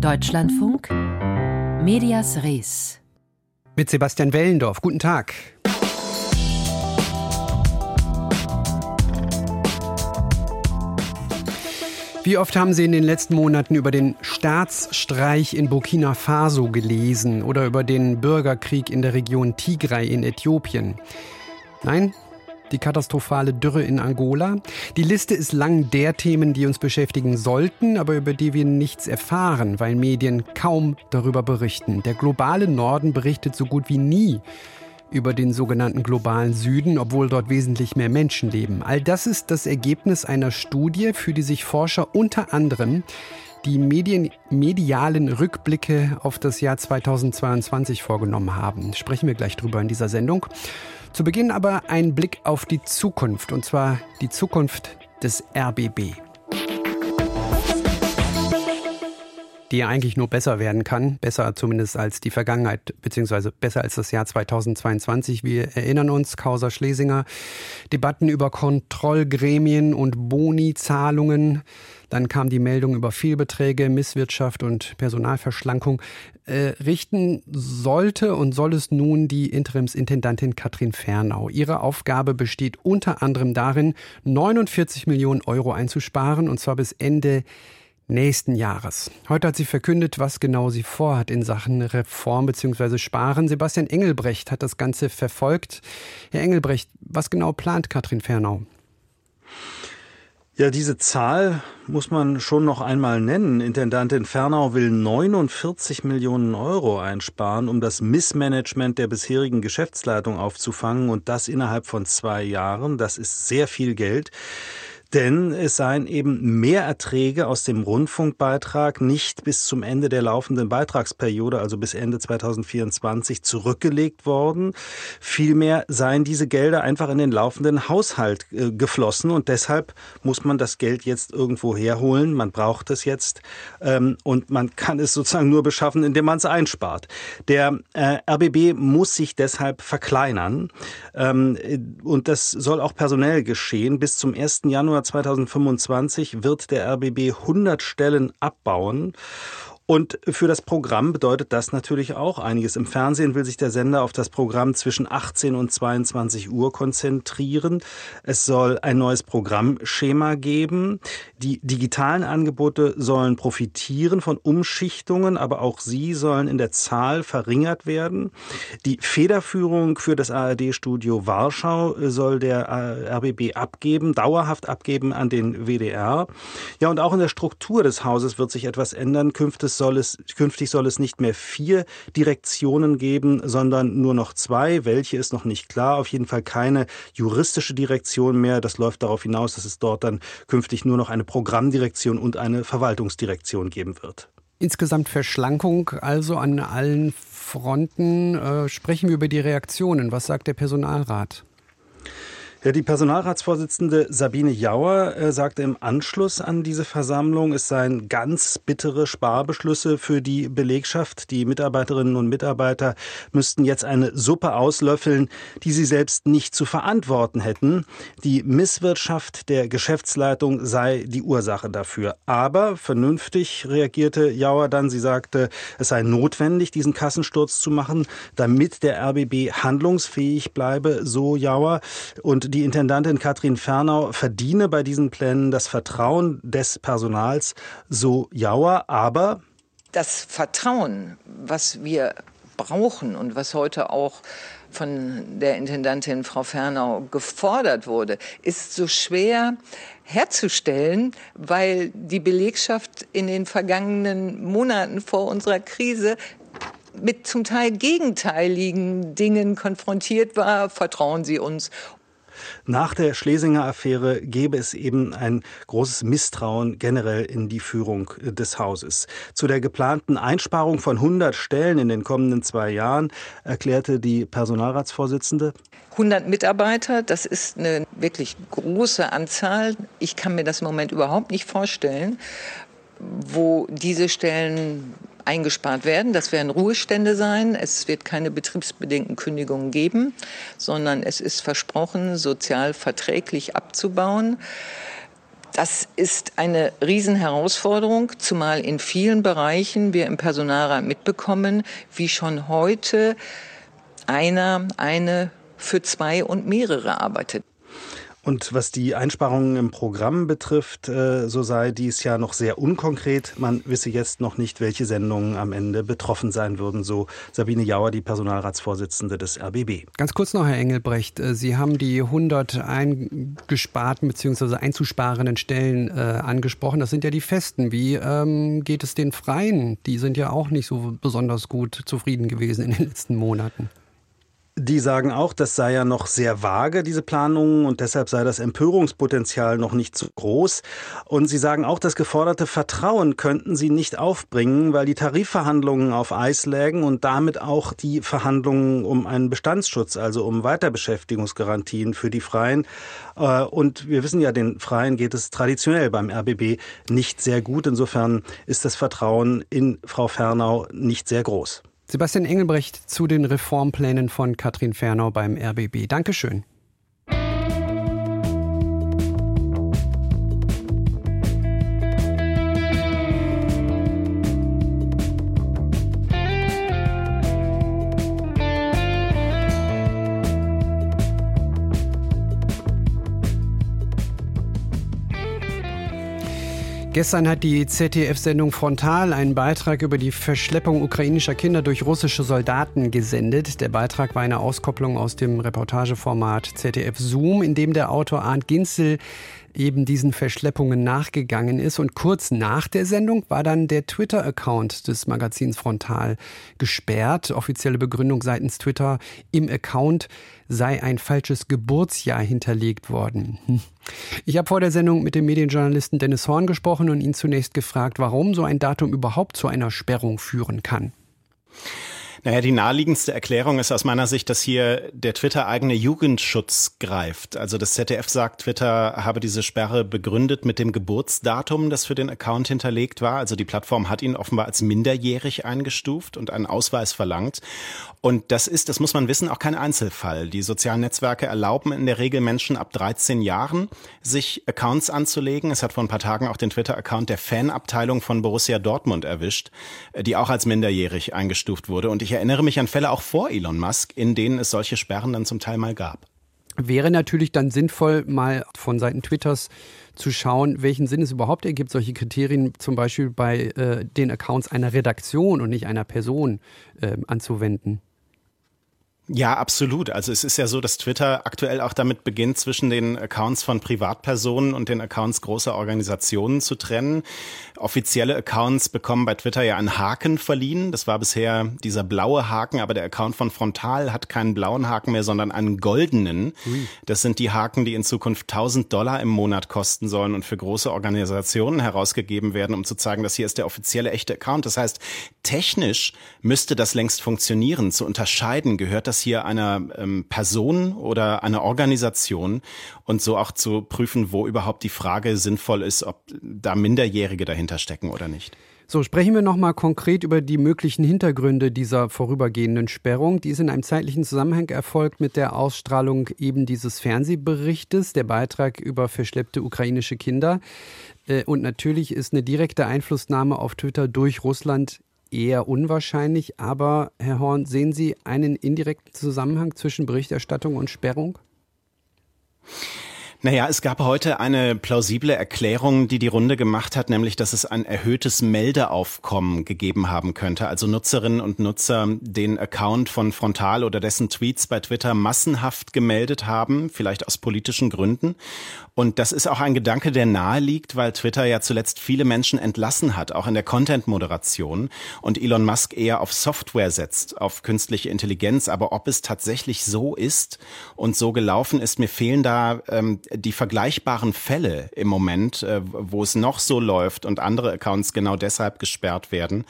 Deutschlandfunk Medias Res. Mit Sebastian Wellendorf. Guten Tag. Wie oft haben Sie in den letzten Monaten über den Staatsstreich in Burkina Faso gelesen oder über den Bürgerkrieg in der Region Tigray in Äthiopien? Nein, die katastrophale Dürre in Angola. Die Liste ist lang der Themen, die uns beschäftigen sollten, aber über die wir nichts erfahren, weil Medien kaum darüber berichten. Der globale Norden berichtet so gut wie nie über den sogenannten globalen Süden, obwohl dort wesentlich mehr Menschen leben. All das ist das Ergebnis einer Studie, für die sich Forscher unter anderem die Medien, medialen Rückblicke auf das Jahr 2022 vorgenommen haben. Sprechen wir gleich drüber in dieser Sendung. Zu Beginn aber ein Blick auf die Zukunft, und zwar die Zukunft des RBB. die ja eigentlich nur besser werden kann, besser zumindest als die Vergangenheit, beziehungsweise besser als das Jahr 2022. Wir erinnern uns, Causa Schlesinger, Debatten über Kontrollgremien und Boni-Zahlungen. Dann kam die Meldung über Fehlbeträge, Misswirtschaft und Personalverschlankung. Äh, richten sollte und soll es nun die Interimsintendantin Katrin Fernau. Ihre Aufgabe besteht unter anderem darin, 49 Millionen Euro einzusparen, und zwar bis Ende nächsten Jahres. Heute hat sie verkündet, was genau sie vorhat in Sachen Reform bzw. Sparen. Sebastian Engelbrecht hat das Ganze verfolgt. Herr Engelbrecht, was genau plant Katrin Fernau? Ja, diese Zahl muss man schon noch einmal nennen. Intendantin Fernau will 49 Millionen Euro einsparen, um das Missmanagement der bisherigen Geschäftsleitung aufzufangen und das innerhalb von zwei Jahren. Das ist sehr viel Geld denn es seien eben mehr Erträge aus dem Rundfunkbeitrag nicht bis zum Ende der laufenden Beitragsperiode, also bis Ende 2024, zurückgelegt worden. Vielmehr seien diese Gelder einfach in den laufenden Haushalt äh, geflossen und deshalb muss man das Geld jetzt irgendwo herholen. Man braucht es jetzt ähm, und man kann es sozusagen nur beschaffen, indem man es einspart. Der äh, RBB muss sich deshalb verkleinern ähm, und das soll auch personell geschehen. Bis zum 1. Januar Januar 2025 wird der RBB 100 Stellen abbauen und für das Programm bedeutet das natürlich auch einiges. Im Fernsehen will sich der Sender auf das Programm zwischen 18 und 22 Uhr konzentrieren. Es soll ein neues Programmschema geben. Die digitalen Angebote sollen profitieren von Umschichtungen, aber auch sie sollen in der Zahl verringert werden. Die Federführung für das ARD-Studio Warschau soll der RBB abgeben, dauerhaft abgeben an den WDR. Ja, und auch in der Struktur des Hauses wird sich etwas ändern. Künftig soll es, künftig soll es nicht mehr vier Direktionen geben, sondern nur noch zwei. Welche ist noch nicht klar. Auf jeden Fall keine juristische Direktion mehr. Das läuft darauf hinaus, dass es dort dann künftig nur noch eine Programmdirektion und eine Verwaltungsdirektion geben wird. Insgesamt Verschlankung also an allen Fronten. Äh, sprechen wir über die Reaktionen. Was sagt der Personalrat? Ja, die Personalratsvorsitzende Sabine Jauer äh, sagte im Anschluss an diese Versammlung, es seien ganz bittere Sparbeschlüsse für die Belegschaft. Die Mitarbeiterinnen und Mitarbeiter müssten jetzt eine Suppe auslöffeln, die sie selbst nicht zu verantworten hätten. Die Misswirtschaft der Geschäftsleitung sei die Ursache dafür. Aber vernünftig reagierte Jauer dann. Sie sagte, es sei notwendig, diesen Kassensturz zu machen, damit der RBB handlungsfähig bleibe, so Jauer. Und die Intendantin Katrin Fernau verdiene bei diesen Plänen das Vertrauen des Personals, so Jauer, aber das Vertrauen, was wir brauchen und was heute auch von der Intendantin Frau Fernau gefordert wurde, ist so schwer herzustellen, weil die Belegschaft in den vergangenen Monaten vor unserer Krise mit zum Teil gegenteiligen Dingen konfrontiert war. Vertrauen Sie uns nach der Schlesinger Affäre gäbe es eben ein großes Misstrauen generell in die Führung des Hauses. Zu der geplanten Einsparung von 100 Stellen in den kommenden zwei Jahren erklärte die Personalratsvorsitzende, 100 Mitarbeiter, das ist eine wirklich große Anzahl. Ich kann mir das im Moment überhaupt nicht vorstellen, wo diese Stellen eingespart werden. Das werden Ruhestände sein. Es wird keine betriebsbedingten Kündigungen geben, sondern es ist versprochen, sozial verträglich abzubauen. Das ist eine Riesenherausforderung, zumal in vielen Bereichen wir im Personalrat mitbekommen, wie schon heute einer, eine für zwei und mehrere arbeitet. Und was die Einsparungen im Programm betrifft, äh, so sei dies ja noch sehr unkonkret. Man wisse jetzt noch nicht, welche Sendungen am Ende betroffen sein würden, so Sabine Jauer, die Personalratsvorsitzende des RBB. Ganz kurz noch, Herr Engelbrecht. Äh, Sie haben die 100 eingesparten bzw. einzusparenden Stellen äh, angesprochen. Das sind ja die festen. Wie ähm, geht es den Freien? Die sind ja auch nicht so besonders gut zufrieden gewesen in den letzten Monaten. Die sagen auch, das sei ja noch sehr vage, diese Planungen, und deshalb sei das Empörungspotenzial noch nicht so groß. Und sie sagen auch, das geforderte Vertrauen könnten sie nicht aufbringen, weil die Tarifverhandlungen auf Eis lägen und damit auch die Verhandlungen um einen Bestandsschutz, also um Weiterbeschäftigungsgarantien für die Freien. Äh, und wir wissen ja, den Freien geht es traditionell beim RBB nicht sehr gut. Insofern ist das Vertrauen in Frau Fernau nicht sehr groß. Sebastian Engelbrecht zu den Reformplänen von Katrin Fernau beim RBB. Dankeschön. Gestern hat die ZDF-Sendung Frontal einen Beitrag über die Verschleppung ukrainischer Kinder durch russische Soldaten gesendet. Der Beitrag war eine Auskopplung aus dem Reportageformat ZDF Zoom, in dem der Autor Arndt Ginzel eben diesen Verschleppungen nachgegangen ist. Und kurz nach der Sendung war dann der Twitter-Account des Magazins Frontal gesperrt. Offizielle Begründung seitens Twitter, im Account sei ein falsches Geburtsjahr hinterlegt worden. Ich habe vor der Sendung mit dem Medienjournalisten Dennis Horn gesprochen und ihn zunächst gefragt, warum so ein Datum überhaupt zu einer Sperrung führen kann. Naja, die naheliegendste Erklärung ist aus meiner Sicht, dass hier der Twitter-eigene Jugendschutz greift. Also das ZDF sagt, Twitter habe diese Sperre begründet mit dem Geburtsdatum, das für den Account hinterlegt war. Also die Plattform hat ihn offenbar als minderjährig eingestuft und einen Ausweis verlangt. Und das ist, das muss man wissen, auch kein Einzelfall. Die sozialen Netzwerke erlauben in der Regel Menschen ab 13 Jahren, sich Accounts anzulegen. Es hat vor ein paar Tagen auch den Twitter-Account der Fanabteilung von Borussia Dortmund erwischt, die auch als minderjährig eingestuft wurde. Und ich erinnere mich an Fälle auch vor Elon Musk, in denen es solche Sperren dann zum Teil mal gab. Wäre natürlich dann sinnvoll, mal von Seiten Twitters zu schauen, welchen Sinn es überhaupt ergibt, solche Kriterien zum Beispiel bei äh, den Accounts einer Redaktion und nicht einer Person äh, anzuwenden. Ja, absolut. Also es ist ja so, dass Twitter aktuell auch damit beginnt, zwischen den Accounts von Privatpersonen und den Accounts großer Organisationen zu trennen. Offizielle Accounts bekommen bei Twitter ja einen Haken verliehen. Das war bisher dieser blaue Haken, aber der Account von Frontal hat keinen blauen Haken mehr, sondern einen goldenen. Das sind die Haken, die in Zukunft 1000 Dollar im Monat kosten sollen und für große Organisationen herausgegeben werden, um zu zeigen, dass hier ist der offizielle echte Account. Das heißt, technisch müsste das längst funktionieren. Zu unterscheiden gehört das das hier einer ähm, Person oder einer Organisation und so auch zu prüfen, wo überhaupt die Frage sinnvoll ist, ob da Minderjährige dahinter stecken oder nicht. So, sprechen wir nochmal konkret über die möglichen Hintergründe dieser vorübergehenden Sperrung. Die ist in einem zeitlichen Zusammenhang erfolgt mit der Ausstrahlung eben dieses Fernsehberichtes, der Beitrag über verschleppte ukrainische Kinder. Äh, und natürlich ist eine direkte Einflussnahme auf Twitter durch Russland eher unwahrscheinlich. Aber, Herr Horn, sehen Sie einen indirekten Zusammenhang zwischen Berichterstattung und Sperrung? Naja, es gab heute eine plausible Erklärung, die die Runde gemacht hat, nämlich, dass es ein erhöhtes Meldeaufkommen gegeben haben könnte. Also Nutzerinnen und Nutzer den Account von Frontal oder dessen Tweets bei Twitter massenhaft gemeldet haben, vielleicht aus politischen Gründen. Und das ist auch ein Gedanke, der nahe liegt, weil Twitter ja zuletzt viele Menschen entlassen hat, auch in der Content-Moderation. Und Elon Musk eher auf Software setzt, auf künstliche Intelligenz. Aber ob es tatsächlich so ist und so gelaufen ist, mir fehlen da ähm, die vergleichbaren Fälle im Moment, äh, wo es noch so läuft und andere Accounts genau deshalb gesperrt werden,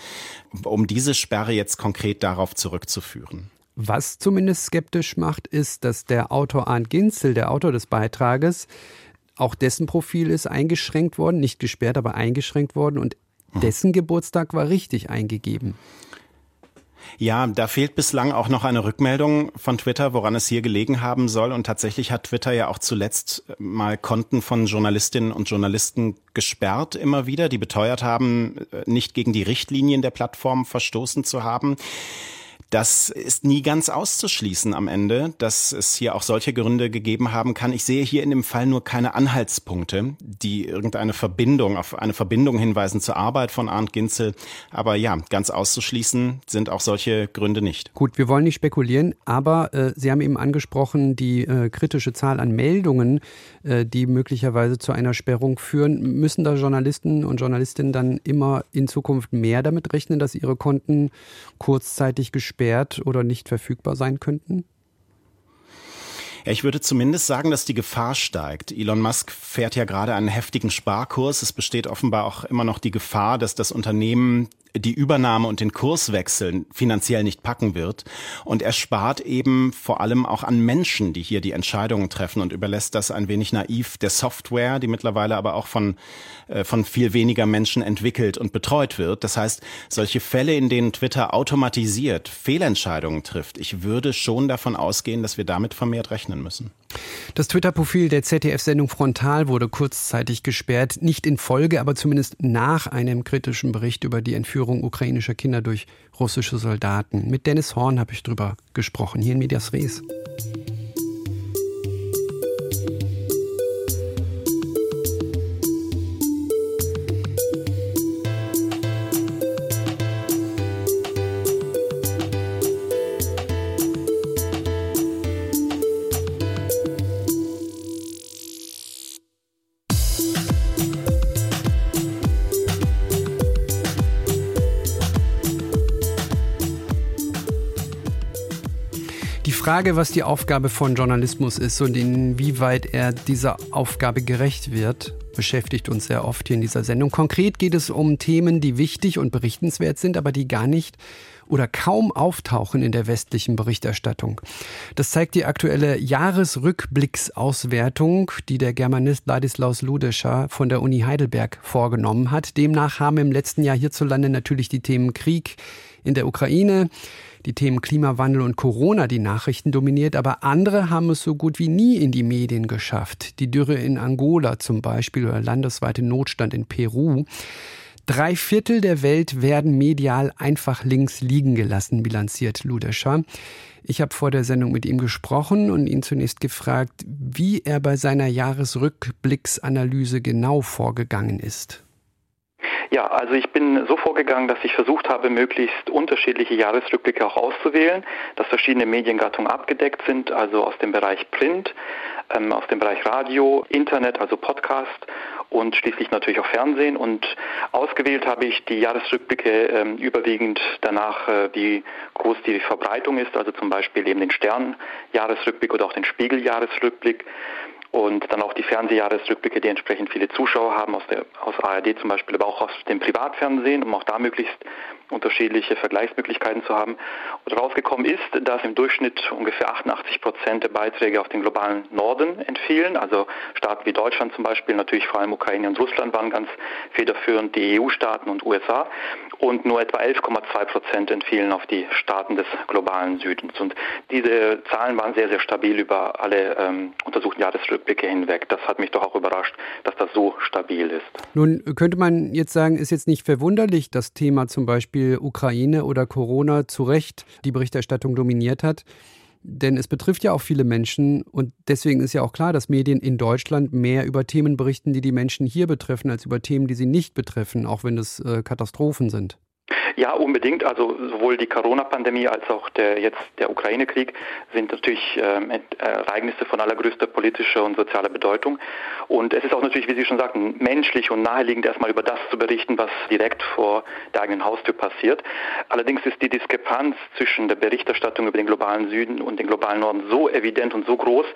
um diese Sperre jetzt konkret darauf zurückzuführen. Was zumindest skeptisch macht, ist, dass der Autor Arndt Ginzel, der Autor des Beitrages, auch dessen Profil ist eingeschränkt worden, nicht gesperrt, aber eingeschränkt worden und dessen Geburtstag war richtig eingegeben. Ja, da fehlt bislang auch noch eine Rückmeldung von Twitter, woran es hier gelegen haben soll. Und tatsächlich hat Twitter ja auch zuletzt mal Konten von Journalistinnen und Journalisten gesperrt immer wieder, die beteuert haben, nicht gegen die Richtlinien der Plattform verstoßen zu haben. Das ist nie ganz auszuschließen am Ende, dass es hier auch solche Gründe gegeben haben kann. Ich sehe hier in dem Fall nur keine Anhaltspunkte, die irgendeine Verbindung, auf eine Verbindung hinweisen zur Arbeit von Arndt Ginzel. Aber ja, ganz auszuschließen sind auch solche Gründe nicht. Gut, wir wollen nicht spekulieren, aber äh, Sie haben eben angesprochen, die äh, kritische Zahl an Meldungen, äh, die möglicherweise zu einer Sperrung führen. Müssen da Journalisten und Journalistinnen dann immer in Zukunft mehr damit rechnen, dass ihre Konten kurzzeitig gesperrt gesperrt oder nicht verfügbar sein könnten? Ich würde zumindest sagen, dass die Gefahr steigt. Elon Musk fährt ja gerade einen heftigen Sparkurs. Es besteht offenbar auch immer noch die Gefahr, dass das Unternehmen die Übernahme und den Kurswechsel finanziell nicht packen wird. Und er spart eben vor allem auch an Menschen, die hier die Entscheidungen treffen und überlässt das ein wenig naiv der Software, die mittlerweile aber auch von, äh, von viel weniger Menschen entwickelt und betreut wird. Das heißt, solche Fälle, in denen Twitter automatisiert Fehlentscheidungen trifft, ich würde schon davon ausgehen, dass wir damit vermehrt rechnen müssen. Das Twitter-Profil der ZDF-Sendung Frontal wurde kurzzeitig gesperrt, nicht in Folge, aber zumindest nach einem kritischen Bericht über die Entführung ukrainischer Kinder durch russische Soldaten. Mit Dennis Horn habe ich drüber gesprochen, hier in Medias Res. Frage, was die Aufgabe von Journalismus ist und inwieweit er dieser Aufgabe gerecht wird, beschäftigt uns sehr oft hier in dieser Sendung. Konkret geht es um Themen, die wichtig und berichtenswert sind, aber die gar nicht oder kaum auftauchen in der westlichen Berichterstattung. Das zeigt die aktuelle Jahresrückblicksauswertung, die der Germanist Ladislaus Ludescher von der Uni Heidelberg vorgenommen hat. Demnach haben im letzten Jahr hierzulande natürlich die Themen Krieg in der Ukraine, die Themen Klimawandel und Corona die Nachrichten dominiert, aber andere haben es so gut wie nie in die Medien geschafft. Die Dürre in Angola zum Beispiel oder landesweite Notstand in Peru. Drei Viertel der Welt werden medial einfach links liegen gelassen, bilanziert Ludescher. Ich habe vor der Sendung mit ihm gesprochen und ihn zunächst gefragt, wie er bei seiner Jahresrückblicksanalyse genau vorgegangen ist. Ja, also ich bin so vorgegangen, dass ich versucht habe, möglichst unterschiedliche Jahresrückblicke auch auszuwählen, dass verschiedene Mediengattungen abgedeckt sind, also aus dem Bereich Print, ähm, aus dem Bereich Radio, Internet, also Podcast und schließlich natürlich auch Fernsehen. Und ausgewählt habe ich die Jahresrückblicke ähm, überwiegend danach, äh, wie groß die Verbreitung ist, also zum Beispiel eben den Stern-Jahresrückblick oder auch den Spiegel-Jahresrückblick und dann auch die Fernsehjahresrückblicke, die entsprechend viele Zuschauer haben, aus, der, aus ARD zum Beispiel, aber auch aus dem Privatfernsehen, um auch da möglichst unterschiedliche Vergleichsmöglichkeiten zu haben. Und rausgekommen ist, dass im Durchschnitt ungefähr 88 Prozent der Beiträge auf den globalen Norden entfielen. Also Staaten wie Deutschland zum Beispiel, natürlich vor allem Ukraine und Russland waren ganz federführend, die EU-Staaten und USA. Und nur etwa 11,2 Prozent entfielen auf die Staaten des globalen Südens. Und diese Zahlen waren sehr, sehr stabil über alle ähm, untersuchten Jahresrückblicke hinweg. Das hat mich doch auch überrascht, dass das so stabil ist. Nun könnte man jetzt sagen, ist jetzt nicht verwunderlich, das Thema zum Beispiel Beispiel Ukraine oder Corona zu Recht die Berichterstattung dominiert hat. Denn es betrifft ja auch viele Menschen und deswegen ist ja auch klar, dass Medien in Deutschland mehr über Themen berichten, die die Menschen hier betreffen, als über Themen, die sie nicht betreffen, auch wenn es äh, Katastrophen sind. Ja, unbedingt. Also sowohl die Corona-Pandemie als auch der jetzt der Ukraine-Krieg sind natürlich ähm, Ereignisse von allergrößter politischer und sozialer Bedeutung. Und es ist auch natürlich, wie Sie schon sagten, menschlich und naheliegend, erstmal über das zu berichten, was direkt vor der eigenen Haustür passiert. Allerdings ist die Diskrepanz zwischen der Berichterstattung über den globalen Süden und den globalen Norden so evident und so groß,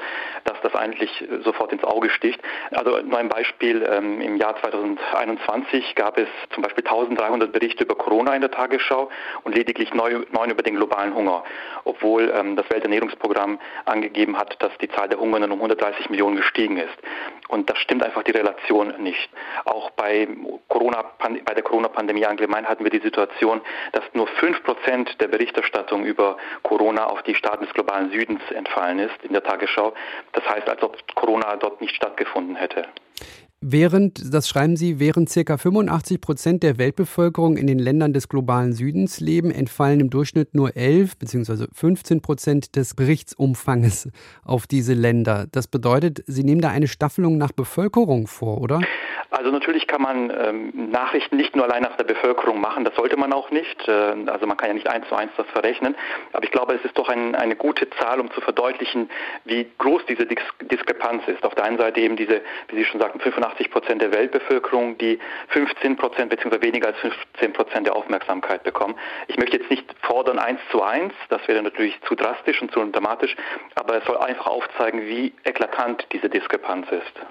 dass das eigentlich sofort ins Auge sticht. Also nur ein Beispiel. Ähm, Im Jahr 2021 gab es zum Beispiel 1300 Berichte über Corona der Tagesschau und lediglich neun über den globalen Hunger, obwohl ähm, das Welternährungsprogramm angegeben hat, dass die Zahl der Hungernden um 130 Millionen gestiegen ist. Und das stimmt einfach die Relation nicht. Auch bei, Corona, bei der Corona-Pandemie allgemein hatten wir die Situation, dass nur 5% der Berichterstattung über Corona auf die Staaten des globalen Südens entfallen ist in der Tagesschau. Das heißt, als ob Corona dort nicht stattgefunden hätte. Während, das schreiben Sie, während ca. 85 Prozent der Weltbevölkerung in den Ländern des globalen Südens leben, entfallen im Durchschnitt nur 11 bzw. 15 Prozent des Berichtsumfanges auf diese Länder. Das bedeutet, Sie nehmen da eine Staffelung nach Bevölkerung vor, oder? Also natürlich kann man ähm, Nachrichten nicht nur allein nach der Bevölkerung machen, das sollte man auch nicht. Äh, also man kann ja nicht eins zu eins das verrechnen. Aber ich glaube, es ist doch ein, eine gute Zahl, um zu verdeutlichen, wie groß diese Dis Diskrepanz ist. Auf der einen Seite eben diese, wie Sie schon sagten, 85 Prozent der Weltbevölkerung, die 15 Prozent bzw. weniger als 15 Prozent der Aufmerksamkeit bekommen. Ich möchte jetzt nicht fordern eins zu eins, das wäre natürlich zu drastisch und zu dramatisch, aber es soll einfach aufzeigen, wie eklatant diese Diskrepanz ist.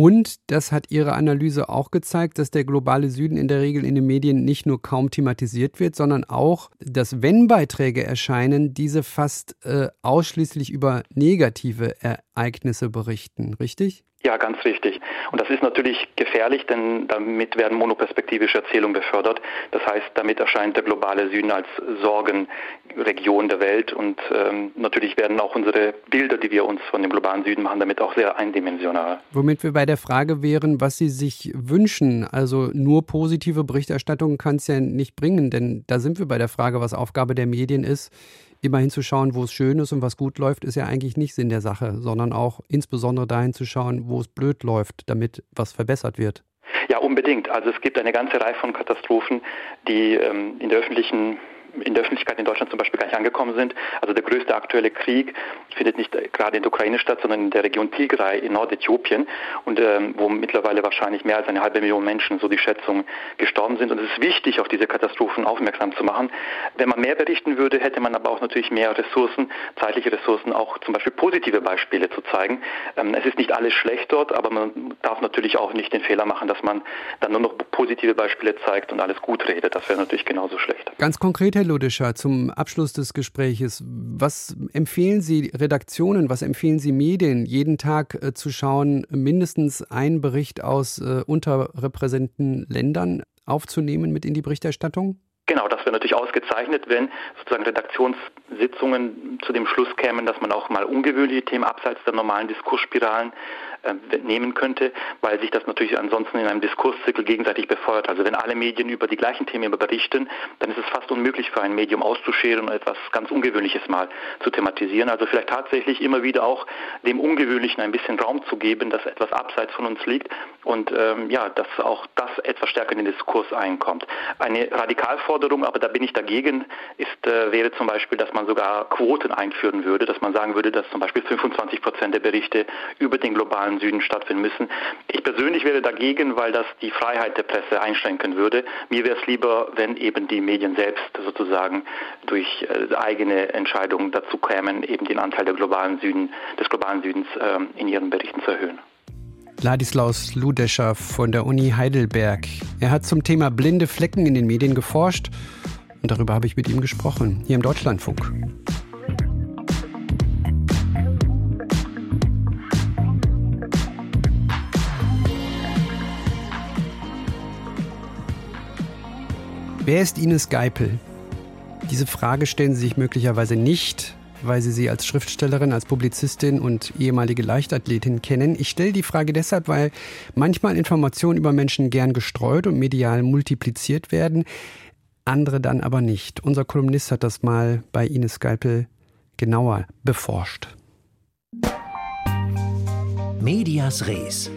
Und das hat Ihre Analyse auch gezeigt, dass der globale Süden in der Regel in den Medien nicht nur kaum thematisiert wird, sondern auch, dass wenn Beiträge erscheinen, diese fast äh, ausschließlich über negative Ereignisse berichten, richtig? Ja, ganz richtig. Und das ist natürlich gefährlich, denn damit werden monoperspektivische Erzählungen befördert. Das heißt, damit erscheint der globale Süden als Sorgenregion der Welt und ähm, natürlich werden auch unsere Bilder, die wir uns von dem globalen Süden machen, damit auch sehr eindimensional. Womit wir bei der Frage wären, was Sie sich wünschen. Also nur positive Berichterstattung kann es ja nicht bringen, denn da sind wir bei der Frage, was Aufgabe der Medien ist immer hinzuschauen, wo es schön ist und was gut läuft, ist ja eigentlich nicht Sinn der Sache, sondern auch insbesondere dahin zu schauen, wo es blöd läuft, damit was verbessert wird. Ja, unbedingt. Also es gibt eine ganze Reihe von Katastrophen, die ähm, in der öffentlichen in der Öffentlichkeit in Deutschland zum Beispiel gar nicht angekommen sind. Also der größte aktuelle Krieg findet nicht gerade in der Ukraine statt, sondern in der Region Tigray in Nordäthiopien und ähm, wo mittlerweile wahrscheinlich mehr als eine halbe Million Menschen, so die Schätzung, gestorben sind. Und es ist wichtig, auf diese Katastrophen aufmerksam zu machen. Wenn man mehr berichten würde, hätte man aber auch natürlich mehr Ressourcen, zeitliche Ressourcen, auch zum Beispiel positive Beispiele zu zeigen. Ähm, es ist nicht alles schlecht dort, aber man darf natürlich auch nicht den Fehler machen, dass man dann nur noch positive Beispiele zeigt und alles gut redet. Das wäre natürlich genauso schlecht. Ganz konkret, Herr Ludischer, zum Abschluss des Gespräches. Was empfehlen Sie Redaktionen, was empfehlen Sie Medien, jeden Tag äh, zu schauen, mindestens einen Bericht aus äh, unterrepräsentierten Ländern aufzunehmen mit in die Berichterstattung? Genau, das wäre natürlich ausgezeichnet, wenn sozusagen Redaktionssitzungen zu dem Schluss kämen, dass man auch mal ungewöhnliche Themen abseits der normalen Diskursspiralen nehmen könnte, weil sich das natürlich ansonsten in einem Diskurszirkel gegenseitig befeuert. Also wenn alle Medien über die gleichen Themen berichten, dann ist es fast unmöglich für ein Medium auszuscheren und etwas ganz Ungewöhnliches mal zu thematisieren. Also vielleicht tatsächlich immer wieder auch dem Ungewöhnlichen ein bisschen Raum zu geben, dass etwas abseits von uns liegt und ähm, ja, dass auch das etwas stärker in den Diskurs einkommt. Eine Radikalforderung, aber da bin ich dagegen, ist, äh, wäre zum Beispiel, dass man sogar Quoten einführen würde, dass man sagen würde, dass zum Beispiel 25 Prozent der Berichte über den globalen Süden stattfinden müssen. Ich persönlich wäre dagegen, weil das die Freiheit der Presse einschränken würde. Mir wäre es lieber, wenn eben die Medien selbst sozusagen durch äh, eigene Entscheidungen dazu kämen, eben den Anteil der globalen Süden, des globalen Südens äh, in ihren Berichten zu erhöhen. Ladislaus Ludescher von der Uni Heidelberg. Er hat zum Thema blinde Flecken in den Medien geforscht und darüber habe ich mit ihm gesprochen, hier im Deutschlandfunk. Wer ist Ines Geipel? Diese Frage stellen Sie sich möglicherweise nicht, weil Sie sie als Schriftstellerin, als Publizistin und ehemalige Leichtathletin kennen. Ich stelle die Frage deshalb, weil manchmal Informationen über Menschen gern gestreut und medial multipliziert werden, andere dann aber nicht. Unser Kolumnist hat das mal bei Ines Skalpel genauer beforscht. Medias Res.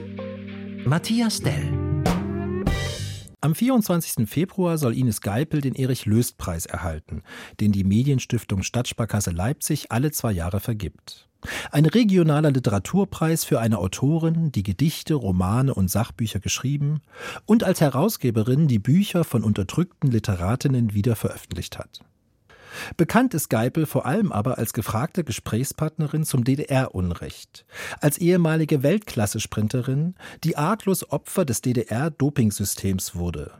Matthias Dell. Am 24. Februar soll Ines Geipel den Erich-Löst-Preis erhalten, den die Medienstiftung Stadtsparkasse Leipzig alle zwei Jahre vergibt. Ein regionaler Literaturpreis für eine Autorin, die Gedichte, Romane und Sachbücher geschrieben und als Herausgeberin die Bücher von unterdrückten Literatinnen wieder veröffentlicht hat. Bekannt ist Geipel vor allem aber als gefragte Gesprächspartnerin zum DDR-Unrecht, als ehemalige Weltklasse-Sprinterin, die arglos Opfer des DDR-Dopingsystems wurde,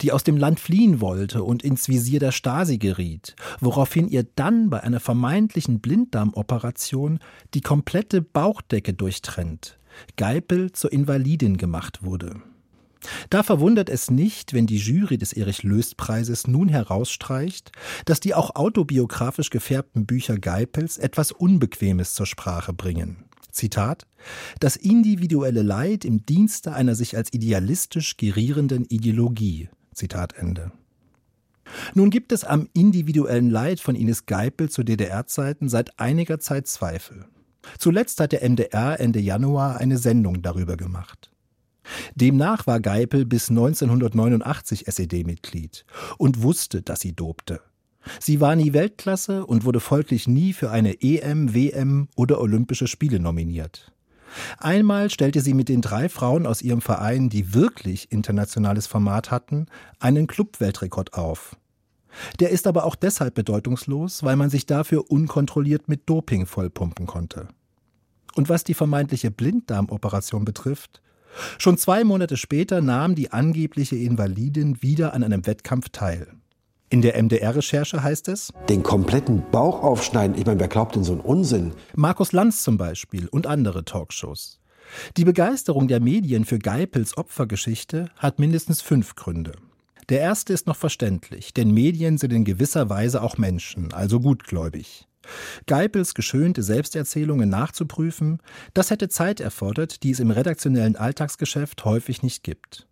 die aus dem Land fliehen wollte und ins Visier der Stasi geriet, woraufhin ihr dann bei einer vermeintlichen Blinddarmoperation die komplette Bauchdecke durchtrennt, Geipel zur Invalidin gemacht wurde. Da verwundert es nicht, wenn die Jury des Erich-Löst-Preises nun herausstreicht, dass die auch autobiografisch gefärbten Bücher Geipels etwas Unbequemes zur Sprache bringen. Zitat, das individuelle Leid im Dienste einer sich als idealistisch gerierenden Ideologie. Zitat Ende. Nun gibt es am individuellen Leid von Ines Geipel zu DDR-Zeiten seit einiger Zeit Zweifel. Zuletzt hat der MDR Ende Januar eine Sendung darüber gemacht. Demnach war Geipel bis 1989 SED-Mitglied und wusste, dass sie dobte. Sie war nie Weltklasse und wurde folglich nie für eine EM, WM oder Olympische Spiele nominiert. Einmal stellte sie mit den drei Frauen aus ihrem Verein, die wirklich internationales Format hatten, einen Clubweltrekord auf. Der ist aber auch deshalb bedeutungslos, weil man sich dafür unkontrolliert mit Doping vollpumpen konnte. Und was die vermeintliche Blinddarmoperation betrifft, schon zwei Monate später nahm die angebliche Invalidin wieder an einem Wettkampf teil. In der MDR-Recherche heißt es: Den kompletten Bauch aufschneiden. Ich meine, wer glaubt denn so einen Unsinn? Markus Lanz zum Beispiel und andere Talkshows. Die Begeisterung der Medien für Geipels Opfergeschichte hat mindestens fünf Gründe. Der erste ist noch verständlich, denn Medien sind in gewisser Weise auch Menschen, also gutgläubig. Geipels geschönte Selbsterzählungen nachzuprüfen, das hätte Zeit erfordert, die es im redaktionellen Alltagsgeschäft häufig nicht gibt.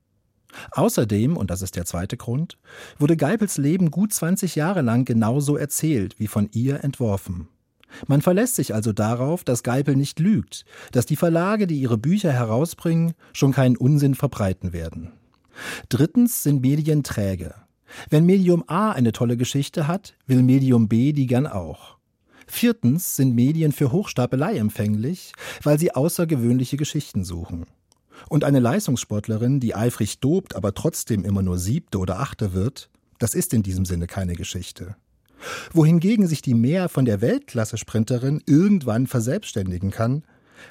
Außerdem, und das ist der zweite Grund, wurde Geipels Leben gut 20 Jahre lang genauso erzählt wie von ihr entworfen. Man verlässt sich also darauf, dass Geipel nicht lügt, dass die Verlage, die ihre Bücher herausbringen, schon keinen Unsinn verbreiten werden. Drittens sind Medien träge. Wenn Medium A eine tolle Geschichte hat, will Medium B die gern auch. Viertens sind Medien für Hochstapelei empfänglich, weil sie außergewöhnliche Geschichten suchen. Und eine Leistungssportlerin, die eifrig dobt, aber trotzdem immer nur siebte oder achte wird, das ist in diesem Sinne keine Geschichte. Wohingegen sich die Mehr von der Weltklasse-Sprinterin irgendwann verselbstständigen kann,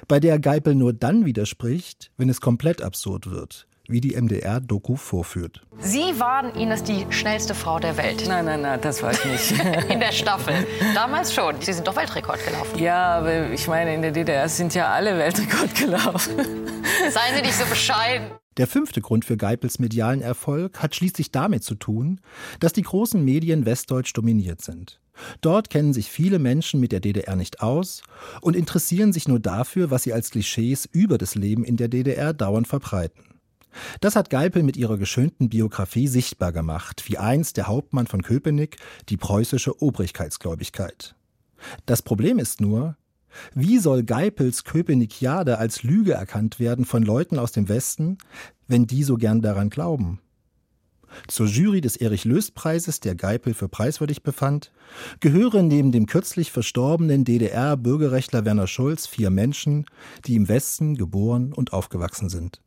bei der Geipel nur dann widerspricht, wenn es komplett absurd wird, wie die MDR-Doku vorführt. Sie waren Ines die schnellste Frau der Welt. Nein, nein, nein, das war ich nicht. in der Staffel. Damals schon. Sie sind doch Weltrekord gelaufen. Ja, aber ich meine, in der DDR sind ja alle Weltrekord gelaufen. Seien Sie nicht so bescheiden. Der fünfte Grund für Geipels medialen Erfolg hat schließlich damit zu tun, dass die großen Medien westdeutsch dominiert sind. Dort kennen sich viele Menschen mit der DDR nicht aus und interessieren sich nur dafür, was sie als Klischees über das Leben in der DDR dauernd verbreiten. Das hat Geipel mit ihrer geschönten Biografie sichtbar gemacht, wie einst der Hauptmann von Köpenick die preußische Obrigkeitsgläubigkeit. Das Problem ist nur, wie soll Geipels Köpenikiade als Lüge erkannt werden von Leuten aus dem Westen, wenn die so gern daran glauben? Zur Jury des Erich-Löst-Preises, der Geipel für preiswürdig befand, gehören neben dem kürzlich verstorbenen DDR-Bürgerrechtler Werner Schulz vier Menschen, die im Westen geboren und aufgewachsen sind.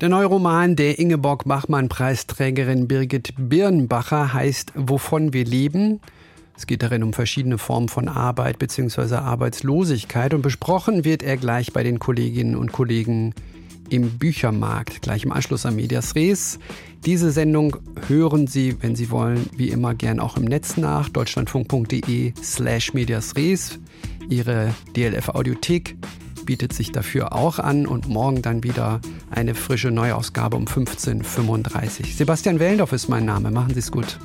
Der neue Roman der Ingeborg Bachmann-Preisträgerin Birgit Birnbacher heißt Wovon wir leben. Es geht darin um verschiedene Formen von Arbeit bzw. Arbeitslosigkeit und besprochen wird er gleich bei den Kolleginnen und Kollegen im Büchermarkt, gleich im Anschluss an Medias Res. Diese Sendung hören Sie, wenn Sie wollen, wie immer gern auch im Netz nach, deutschlandfunk.de slash Medias Res. Ihre DLF Audiothek bietet sich dafür auch an und morgen dann wieder eine frische Neuausgabe um 15.35 Uhr. Sebastian Wellendorf ist mein Name. Machen Sie es gut.